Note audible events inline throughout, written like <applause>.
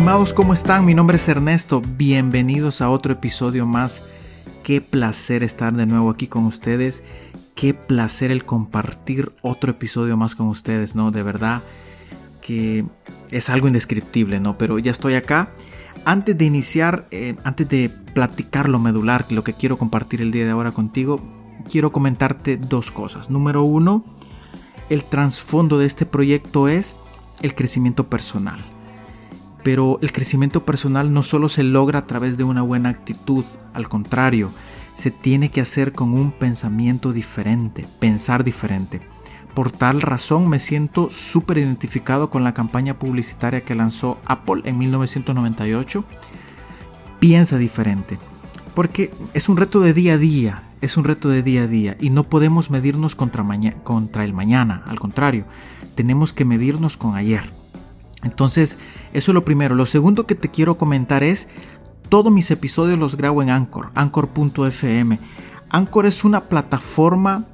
estimados, ¿cómo están? Mi nombre es Ernesto. Bienvenidos a otro episodio más. Qué placer estar de nuevo aquí con ustedes. Qué placer el compartir otro episodio más con ustedes, ¿no? De verdad que es algo indescriptible, ¿no? Pero ya estoy acá. Antes de iniciar, eh, antes de platicar lo medular, lo que quiero compartir el día de ahora contigo, quiero comentarte dos cosas. Número uno, el trasfondo de este proyecto es el crecimiento personal. Pero el crecimiento personal no solo se logra a través de una buena actitud, al contrario, se tiene que hacer con un pensamiento diferente, pensar diferente. Por tal razón me siento súper identificado con la campaña publicitaria que lanzó Apple en 1998. Piensa diferente. Porque es un reto de día a día, es un reto de día a día y no podemos medirnos contra, contra el mañana, al contrario, tenemos que medirnos con ayer. Entonces, eso es lo primero. Lo segundo que te quiero comentar es, todos mis episodios los grabo en Anchor, anchor.fm. Anchor es una plataforma,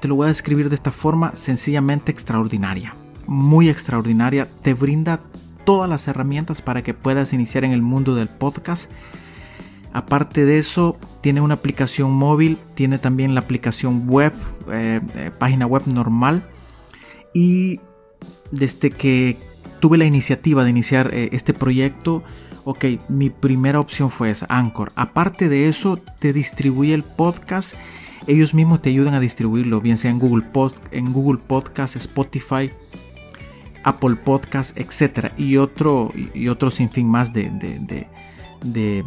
te lo voy a describir de esta forma, sencillamente extraordinaria. Muy extraordinaria. Te brinda todas las herramientas para que puedas iniciar en el mundo del podcast. Aparte de eso, tiene una aplicación móvil, tiene también la aplicación web, eh, eh, página web normal. Y desde que tuve la iniciativa de iniciar eh, este proyecto, ok, mi primera opción fue esa, Anchor. Aparte de eso, te distribuye el podcast. Ellos mismos te ayudan a distribuirlo, bien sea en Google, Post, en Google Podcast, Spotify, Apple Podcast, etc. Y otro, y otro sinfín más de, de, de,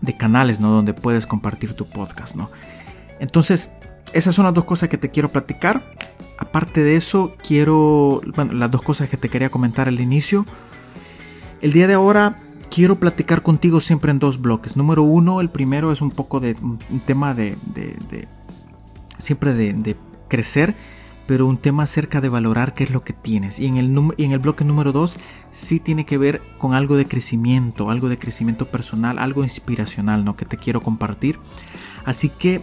de, canales, ¿no? Donde puedes compartir tu podcast, ¿no? Entonces, esas son las dos cosas que te quiero platicar. Aparte de eso, quiero, bueno, las dos cosas que te quería comentar al inicio. El día de ahora quiero platicar contigo siempre en dos bloques. Número uno, el primero es un poco de un tema de, de, siempre de, crecer, pero un tema acerca de valorar qué es lo que tienes. Y en el, y en el bloque número dos sí tiene que ver con algo de crecimiento, algo de crecimiento personal, algo inspiracional, ¿no? Que te quiero compartir. Así que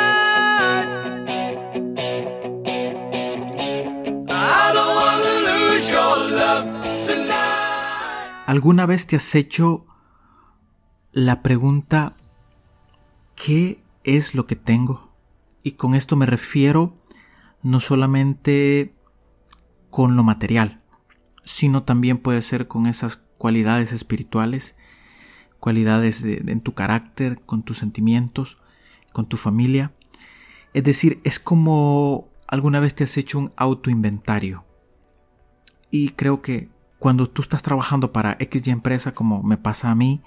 ¿Alguna vez te has hecho la pregunta ¿qué es lo que tengo? Y con esto me refiero no solamente con lo material, sino también puede ser con esas cualidades espirituales, cualidades en tu carácter, con tus sentimientos, con tu familia. Es decir, es como alguna vez te has hecho un autoinventario. Y creo que cuando tú estás trabajando para XY empresa, como me pasa a mí,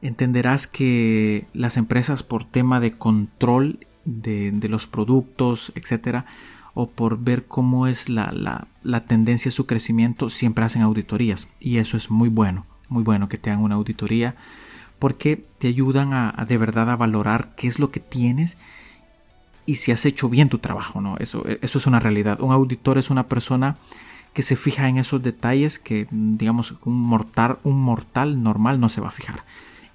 entenderás que las empresas por tema de control de, los productos, etcétera, o por ver cómo es la, la, tendencia de su crecimiento, siempre hacen auditorías. Y eso es muy bueno, muy bueno que te hagan una auditoría, porque te ayudan a, de verdad a valorar qué es lo que tienes y si has hecho bien tu trabajo, ¿no? Eso, eso es una realidad. Un auditor es una persona que se fija en esos detalles que, digamos, un mortal, un mortal normal no se va a fijar.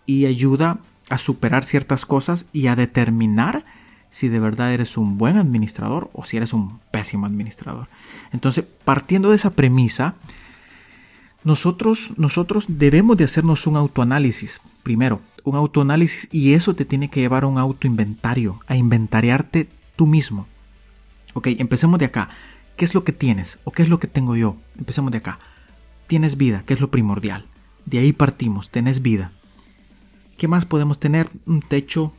Y ayuda a superar ciertas cosas y a determinar si de verdad eres un buen administrador o si eres un pésimo administrador. Entonces, partiendo de esa premisa, nosotros, nosotros debemos de hacernos un autoanálisis. Primero, un autoanálisis y eso te tiene que llevar a un autoinventario, a inventariarte tú mismo. Ok, empecemos de acá. ¿Qué es lo que tienes o qué es lo que tengo yo? Empecemos de acá. Tienes vida, que es lo primordial. De ahí partimos, tenés vida. ¿Qué más podemos tener? Un techo,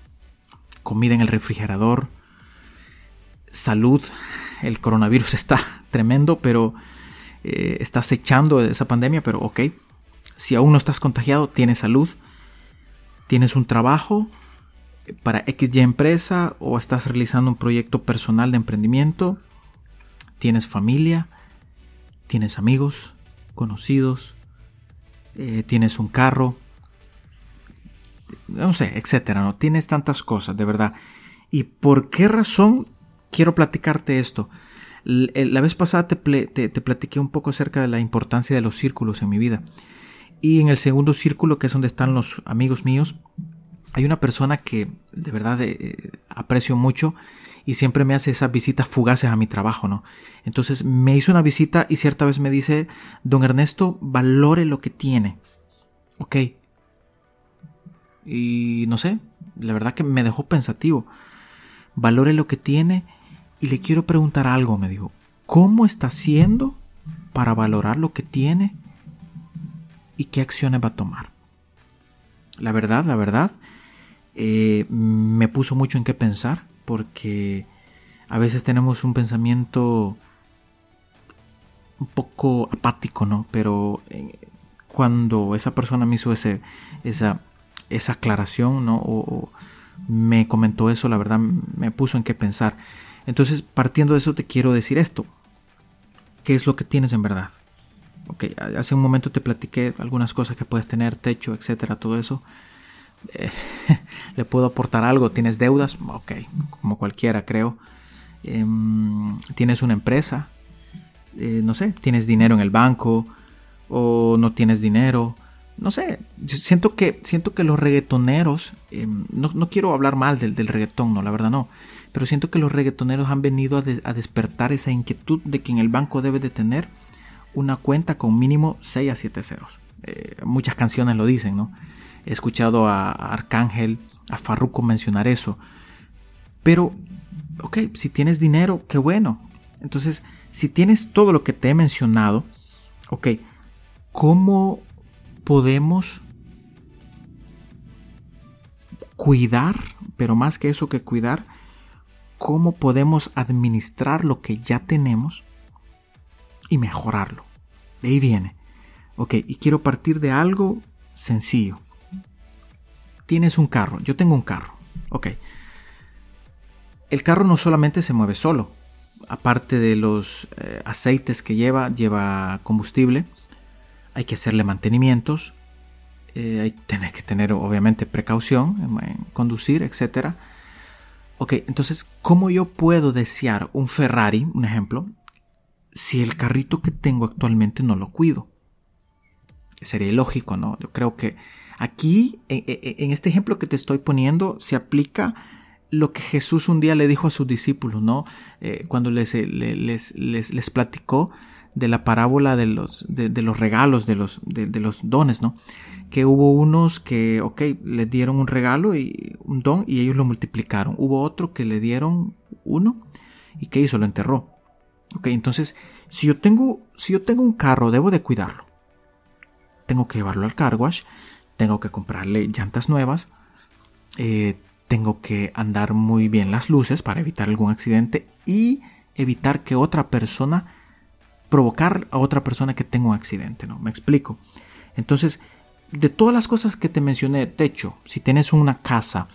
comida en el refrigerador, salud. El coronavirus <laughs> está tremendo, pero eh, estás echando esa pandemia, pero ok. Si aún no estás contagiado, tienes salud, tienes un trabajo para XY empresa o estás realizando un proyecto personal de emprendimiento, tienes familia, tienes amigos, conocidos, eh, tienes un carro, no sé, etcétera, ¿no? Tienes tantas cosas, de verdad. ¿Y por qué razón quiero platicarte esto? La vez pasada te, te, platiqué un poco acerca de la importancia de los círculos en mi vida. Y en el segundo círculo, que es donde están los amigos míos, hay una persona que de verdad eh, aprecio mucho y siempre me hace esas visitas fugaces a mi trabajo, ¿no? Entonces me hizo una visita y cierta vez me dice, don Ernesto, valore lo que tiene. Ok. Y no sé, la verdad que me dejó pensativo. Valore lo que tiene y le quiero preguntar algo, me dijo. ¿Cómo está haciendo para valorar lo que tiene y qué acciones va a tomar? La verdad, la verdad, eh, me puso mucho en qué pensar porque a veces tenemos un pensamiento un poco apático, ¿no? Pero eh, cuando esa persona me hizo ese, esa, esa aclaración, ¿no? O, me comentó eso, la verdad me puso en qué pensar. Entonces, partiendo de eso, te quiero decir esto. ¿Qué es lo que tienes en verdad? Ok, hace un momento te platiqué algunas cosas que puedes tener, techo, etcétera, todo eso. <laughs> Le puedo aportar algo. ¿Tienes deudas? Ok, como cualquiera creo. Em, ¿Tienes una empresa? Eh, no sé, ¿tienes dinero en el banco? ¿O no tienes dinero? No sé, siento que, siento que los reggaetoneros, em, no, quiero hablar mal del, del, reggaetón, no, la verdad no, pero siento que los reggaetoneros han venido a, despertar esa inquietud de que en el banco debe de tener una cuenta con mínimo 6 a 7 ceros. Eh, muchas canciones lo dicen, ¿no? He escuchado a, Arcángel, a Farruko mencionar eso. Pero, ok, si tienes dinero, qué bueno. Entonces, si tienes todo lo que te he mencionado, ok, ¿cómo podemos cuidar, pero más que eso que cuidar, cómo podemos administrar lo que ya tenemos y mejorarlo? De ahí viene. Ok, y quiero partir de algo sencillo tienes un carro, yo tengo un carro, ok. El carro no solamente se mueve solo, aparte de los eh, aceites que lleva, lleva combustible, hay que hacerle mantenimientos, eh, hay que tener obviamente precaución en, conducir, etc. Ok, entonces, ¿cómo yo puedo desear un Ferrari, un ejemplo, si el carrito que tengo actualmente no lo cuido? Sería ilógico, ¿no? Yo creo que Aquí, en este ejemplo que te estoy poniendo, se aplica lo que Jesús un día le dijo a sus discípulos, ¿no? Eh, cuando les, les, les, platicó de la parábola de los, de, los regalos, de los, de, los dones, ¿no? Que hubo unos que, ok, le dieron un regalo y un don y ellos lo multiplicaron. Hubo otro que le dieron uno y que hizo, lo enterró. Ok, entonces, si yo tengo, si yo tengo un carro, debo de cuidarlo. Tengo que llevarlo al car wash, tengo que comprarle llantas nuevas, eh, tengo que andar muy bien las luces para evitar algún accidente y evitar que otra persona, provocar a otra persona que tenga un accidente, ¿no? Me explico. Entonces, de todas las cosas que te mencioné, techo, si tienes una casa,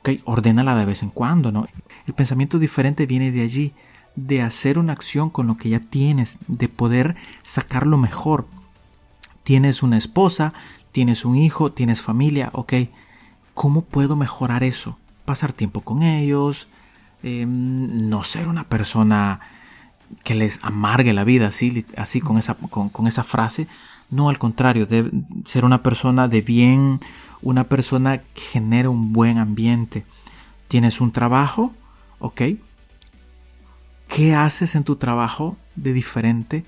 ok, ordénala de vez en cuando, ¿no? El pensamiento diferente viene de allí, de hacer una acción con lo que ya tienes, de poder sacarlo mejor. Tienes una esposa, tienes un hijo, tienes familia, ok, ¿cómo puedo mejorar eso? Pasar tiempo con ellos, em, no ser una persona que les amargue la vida así, así con, esa, con, esa frase. No, al contrario, ser una persona de bien, una persona que genere un buen ambiente. Tienes un trabajo, ok. ¿Qué haces en tu trabajo de diferente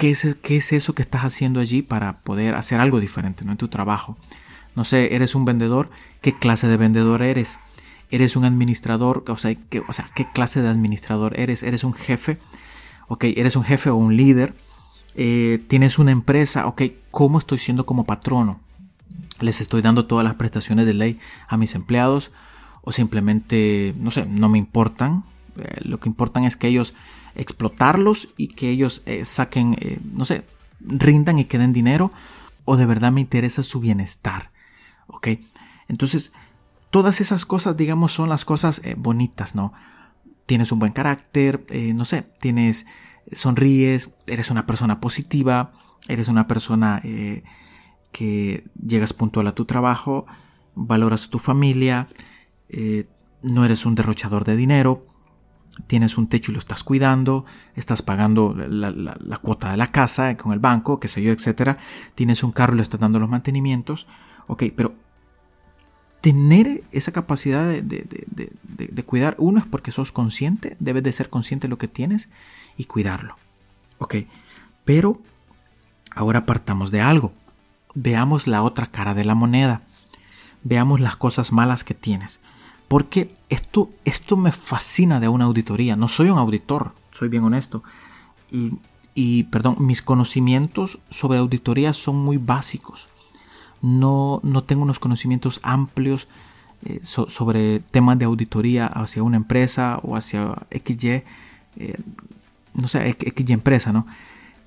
¿Qué es, es eso que estás haciendo allí para poder hacer algo diferente ¿no? en tu trabajo? No sé, eres un vendedor, ¿qué clase de vendedor eres? ¿Eres un administrador? O sea, ¿qué, o sea, ¿qué clase de administrador eres? ¿Eres un jefe? Ok, ¿eres un jefe o un líder? Eh, ¿Tienes una empresa? Ok, ¿cómo estoy siendo como patrono? ¿Les estoy dando todas las prestaciones de ley a mis empleados? ¿O simplemente, no sé, no me importan? Eh, lo que importan es que ellos explotarlos y que ellos eh, saquen, eh, no sé, rindan y queden dinero o de verdad me interesa su bienestar. ¿Ok? Entonces, todas esas cosas, digamos, son las cosas bonitas, ¿no? Tienes un buen carácter, no sé, tienes, sonríes, eres una persona positiva, eres una persona que llegas puntual a tu trabajo valoras a tu familia, no eres un derrochador de dinero, tienes un techo y lo estás cuidando, estás pagando la, cuota de la casa con el banco, qué sé yo, etcétera, tienes un carro y le estás dando los mantenimientos, ok, pero tener esa capacidad de, de, cuidar, uno es porque sos consciente, debes de ser consciente de lo que tienes y cuidarlo, ok, pero ahora partamos de algo, veamos la otra cara de la moneda, veamos las cosas malas que tienes. Porque esto, esto me fascina de una auditoría. No soy un auditor, soy bien honesto. Y, perdón, mis conocimientos sobre auditoría son muy básicos. No, no tengo unos conocimientos amplios eh, sobre temas de auditoría hacia una empresa o hacia XY, eh, no sé, XY empresa, ¿no?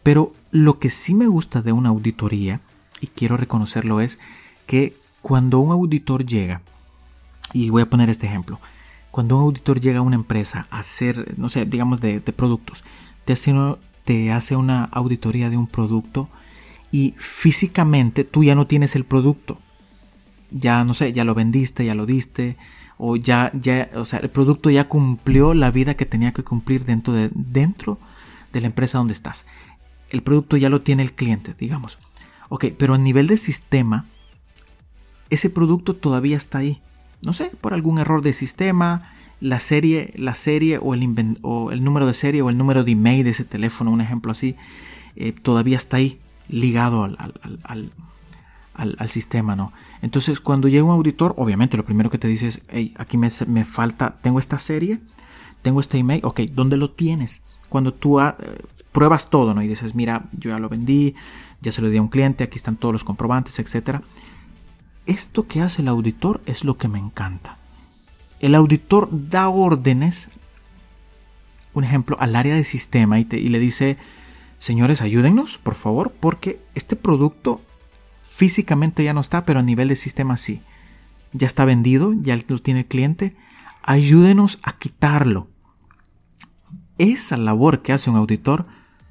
Pero lo que sí me gusta de una auditoría, y quiero reconocerlo, es que cuando un auditor llega y voy a poner este ejemplo. Cuando un auditor llega a una empresa a hacer, no sé, digamos de, productos, te hace, una auditoría de un producto y físicamente tú ya no tienes el producto. Ya, no sé, ya lo vendiste, ya lo diste, o ya, ya, o sea, el producto ya cumplió la vida que tenía que cumplir dentro de, dentro de la empresa donde estás. El producto ya lo tiene el cliente, digamos. Ok, pero a nivel de sistema, ese producto todavía está ahí no sé, por algún error de sistema, la serie, la serie o el, número de serie o el número de email de ese teléfono, un ejemplo así, eh, todavía está ahí ligado al, sistema, ¿no? Entonces, cuando llega un auditor, obviamente lo primero que te dice es, hey, aquí me, falta, tengo esta serie, tengo este email, ok, ¿dónde lo tienes? Cuando tú ah, pruebas todo, ¿no? Y dices, mira, yo ya lo vendí, ya se lo di a un cliente, aquí están todos los comprobantes, etcétera esto que hace el auditor es lo que me encanta. El auditor da órdenes, un ejemplo, al área de sistema y, le dice, señores, ayúdennos, por favor, porque este producto físicamente ya no está, pero a nivel de sistema sí. Ya está vendido, ya lo tiene el cliente. Ayúdenos a quitarlo. Esa labor que hace un auditor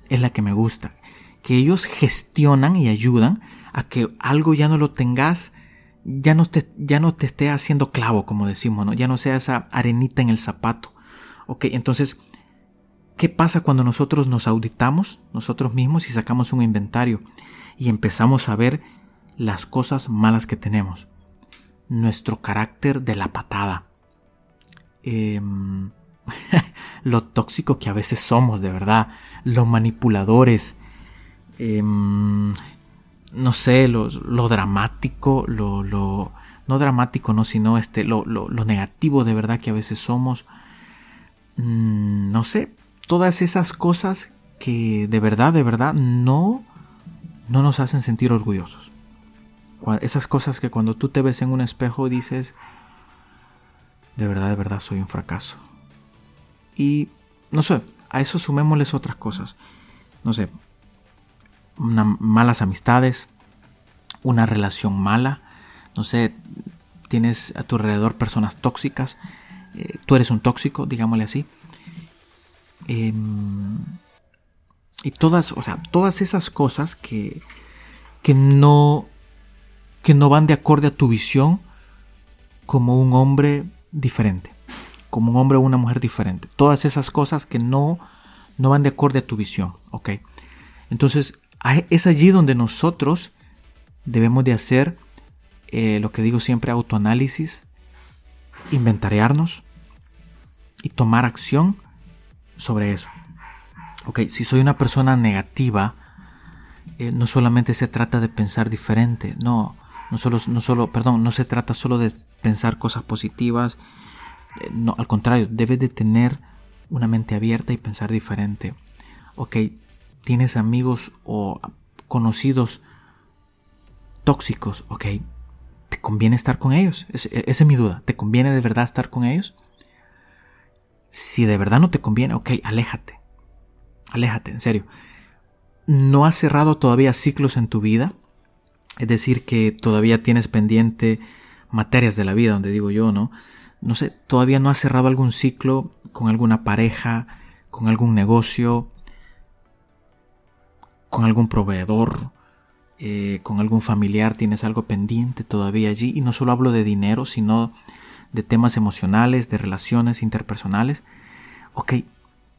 es la que me gusta. Que ellos gestionan y ayudan a que algo ya no lo tengas ya no te, ya no te esté haciendo clavo, como decimos, ¿no? Ya no sea esa arenita en el zapato. Ok, entonces, ¿qué pasa cuando nosotros nos auditamos nosotros mismos y sacamos un inventario y empezamos a ver las cosas malas que tenemos? Nuestro carácter de la patada. Em, <laughs> lo tóxico que a veces somos, de verdad. Los manipuladores. Eh, no sé, lo, dramático, lo, no dramático, no, sino este, lo, lo, negativo de verdad que a veces somos, mm, no sé, todas esas cosas que de verdad, de verdad no, no nos hacen sentir orgullosos. Esas cosas que cuando tú te ves en un espejo dices, de verdad, de verdad soy un fracaso. Y no sé, a eso sumémosles otras cosas. No sé, malas amistades, una relación mala, no sé, tienes a tu alrededor personas tóxicas, eh, tú eres un tóxico, digámosle así. Em, y todas, o sea, todas esas cosas que, que no que no van de acorde a tu visión como un hombre diferente, como un hombre o una mujer diferente. Todas esas cosas que no, no van de acorde a tu visión, ¿ok? Entonces, es allí donde nosotros debemos de hacer eh, lo que digo siempre, autoanálisis, inventariarnos y tomar acción sobre eso. Ok, si soy una persona negativa, eh, no solamente se trata de pensar diferente, no, no solo, no solo, perdón, no se trata solo de pensar cosas positivas, eh, no, al contrario, debes de tener una mente abierta y pensar diferente. Ok, tienes amigos o conocidos tóxicos, ok, ¿te conviene estar con ellos? esa es mi duda, ¿te conviene de verdad estar con ellos? Si de verdad no te conviene, ok, aléjate, aléjate, en serio. ¿No has cerrado todavía ciclos en tu vida? Es decir, que todavía tienes pendiente materias de la vida, donde digo yo, ¿no? No sé, todavía no has cerrado algún ciclo con alguna pareja, con algún negocio, con algún proveedor, eh, con algún familiar, tienes algo pendiente todavía allí. Y no solo hablo de dinero, sino de temas emocionales, de relaciones interpersonales. Ok,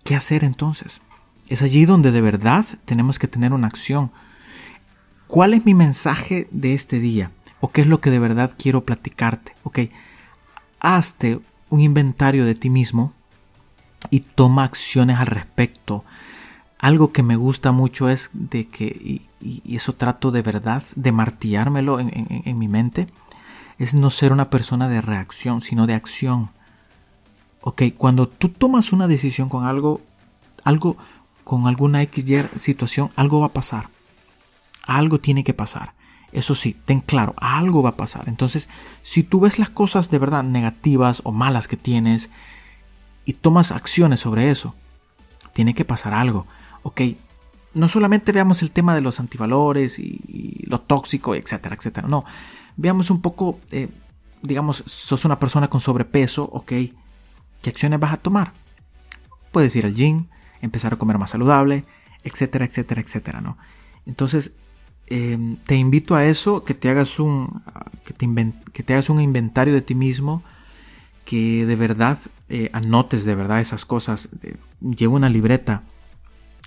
¿qué hacer entonces? Es allí donde de verdad tenemos que tener una acción. ¿Cuál es mi mensaje de este día? ¿O qué es lo que de verdad quiero platicarte? Ok, hazte un inventario de ti mismo y toma acciones al respecto. Algo que me gusta mucho es de que, y, eso trato de verdad de martillármelo en, mi mente, es no ser una persona de reacción, sino de acción. Ok, cuando tú tomas una decisión con algo, algo, con alguna XY situación, algo va a pasar. Algo tiene que pasar. Eso sí, ten claro, algo va a pasar. Entonces, si tú ves las cosas de verdad negativas o malas que tienes y tomas acciones sobre eso, tiene que pasar algo ok, no solamente veamos el tema de los antivalores y, lo tóxico, etcétera, etcétera. No, veamos un poco, eh, digamos, sos una persona con sobrepeso, ok, ¿qué acciones vas a tomar? Puedes ir al gym, empezar a comer más saludable, etcétera, etcétera, etcétera, ¿no? Entonces, em, te invito a eso, que te hagas un, que te, hagas un inventario de ti mismo, que de verdad eh, anotes de verdad esas cosas. lleva una libreta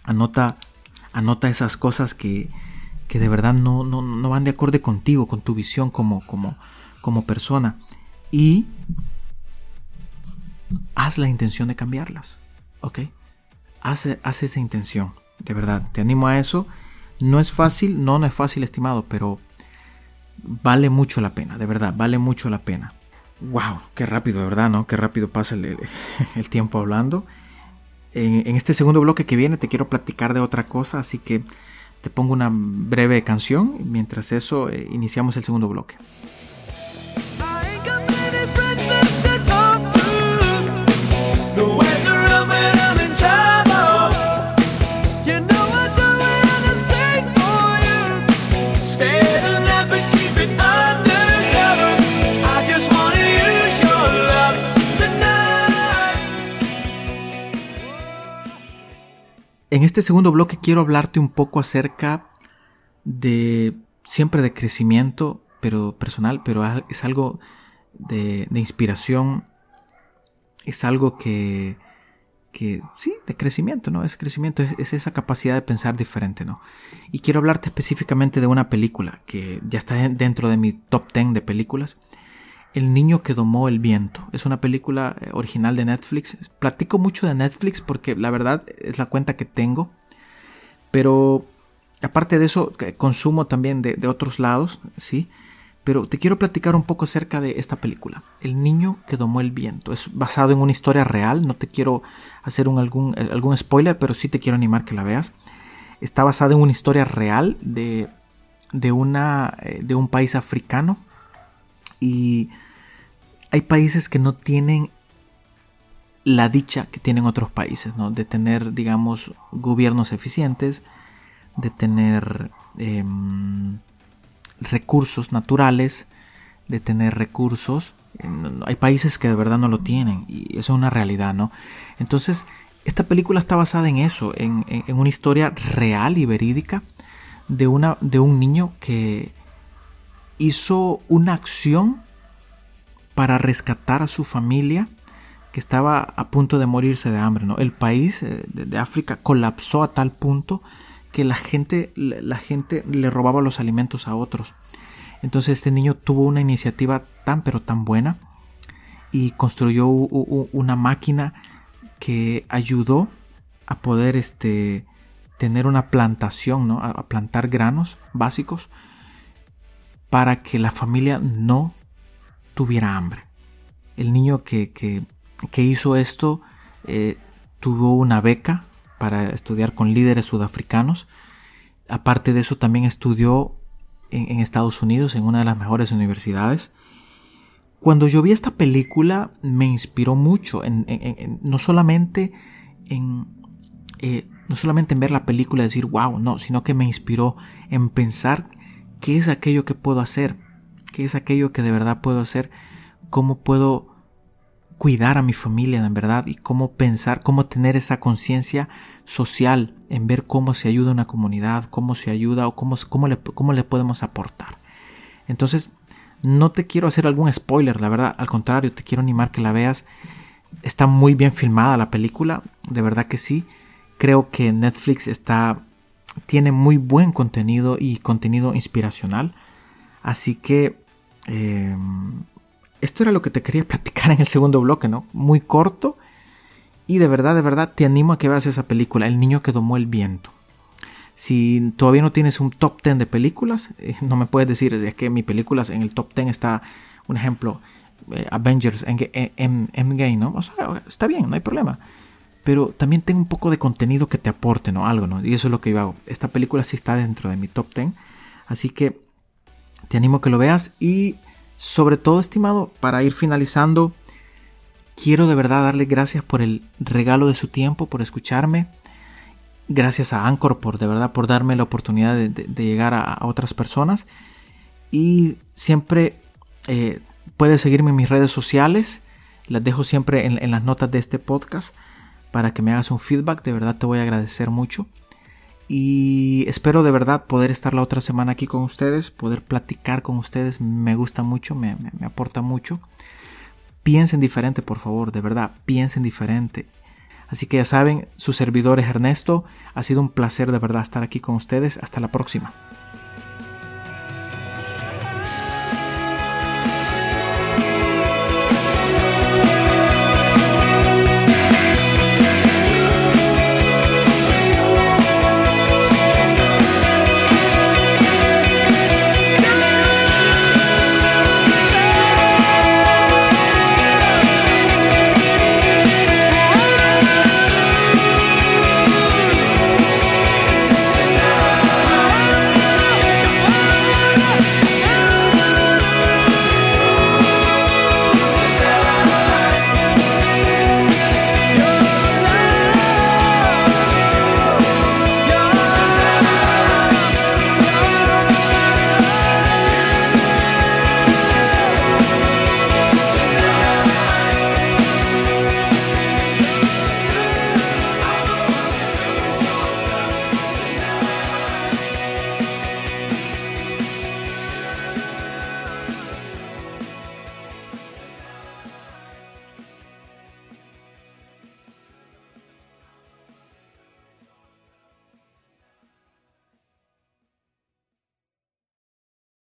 Anota, anota esas cosas que, que de verdad no, no, van de acorde contigo, con tu visión como, como, como persona. Y haz la intención de cambiarlas. ¿Ok? Haz, haz, esa intención. De verdad, te animo a eso. No es fácil, no, no es fácil, estimado, pero vale mucho la pena, de verdad, vale mucho la pena. ¡Wow! Qué rápido, de verdad, ¿no? Qué rápido pasa el, el <laughs> tiempo hablando. En, este segundo bloque que viene te quiero platicar de otra cosa, así que te pongo una breve canción. Mientras eso, eh, iniciamos el segundo bloque. Este segundo bloque quiero hablarte un poco acerca de siempre de crecimiento, pero personal, pero es algo de, inspiración, es algo que, que, sí, de crecimiento, ¿no? Es crecimiento, es, esa capacidad de pensar diferente, ¿no? Y quiero hablarte específicamente de una película que ya está dentro de mi top 10 de películas el niño que domó el viento. Es una película eh, original de Netflix. Platico mucho de Netflix porque la verdad es la cuenta que tengo. Pero aparte de eso, consumo también de, otros lados, ¿sí? Pero te quiero platicar un poco acerca de esta película. El niño que domó el viento. Es basado en una historia real. No te quiero hacer un, algún, eh, algún spoiler, pero sí te quiero animar que la veas. Está basada en una historia real de, de, una, eh, de un país africano. Y hay países que no tienen la dicha que tienen otros países, ¿no? De tener, digamos, gobiernos eficientes, de tener em, recursos naturales, de tener recursos. Hay países que de verdad no lo tienen y eso es una realidad, ¿no? Entonces, esta película está basada en eso, en, en una historia real y verídica de, una, de un niño que hizo una acción para rescatar a su familia que estaba a punto de morirse de hambre. ¿no? El país eh, de África colapsó a tal punto que la gente, la gente le robaba los alimentos a otros. Entonces este niño tuvo una iniciativa tan pero tan buena y construyó una máquina que ayudó a poder este, tener una plantación, ¿no? a plantar granos básicos para que la familia no tuviera hambre. El niño que, hizo esto eh, tuvo una beca para estudiar con líderes sudafricanos. Aparte de eso, también estudió en, Estados Unidos, en una de las mejores universidades. Cuando yo vi esta película, me inspiró mucho, en, no solamente en, eh, no solamente en ver la película y decir, wow, no, sino que me inspiró en pensar qué es aquello que puedo hacer, qué es aquello que de verdad puedo hacer, cómo puedo cuidar a mi familia en verdad y cómo pensar, cómo tener esa conciencia social en ver cómo se ayuda una comunidad, cómo se ayuda o cómo, cómo, le, cómo le podemos aportar. Entonces, no te quiero hacer algún spoiler, la verdad, al contrario, te quiero animar que la veas. Está muy bien filmada la película, de verdad que sí. Creo que Netflix está tiene muy buen contenido y contenido inspiracional. Así que eh, esto era lo que te quería <laughs> platicar en el segundo bloque, ¿no? Muy corto. Y de verdad, de verdad, te animo a que veas esa película, El niño que domó el viento. Si todavía no tienes un top 10 de películas, eh, no me puedes decir, es que mi películas en el top 10 está, un ejemplo, eh, Avengers Endgame, ¿no? O sea, está bien, no hay problema. Pero también tengo un poco de contenido que te aporte, ¿no? Algo, ¿no? Y eso es lo que yo hago. Esta película sí está dentro de mi top 10. Así que te animo a que lo veas. Y sobre todo, estimado, para ir finalizando, quiero de verdad darle gracias por el regalo de su tiempo, por escucharme. Gracias a Anchor por de verdad por darme la oportunidad de, llegar a, otras personas. Y siempre eh, puedes seguirme en mis redes sociales. Las dejo siempre en, las notas de este podcast para que me hagas un feedback. De verdad te voy a agradecer mucho y espero de verdad poder estar la otra semana aquí con ustedes poder platicar con ustedes me gusta mucho me, aporta mucho piensen diferente por favor de verdad piensen diferente Así que ya saben, su servidor es Ernesto. Ha sido un placer de verdad estar aquí con ustedes. Hasta la próxima.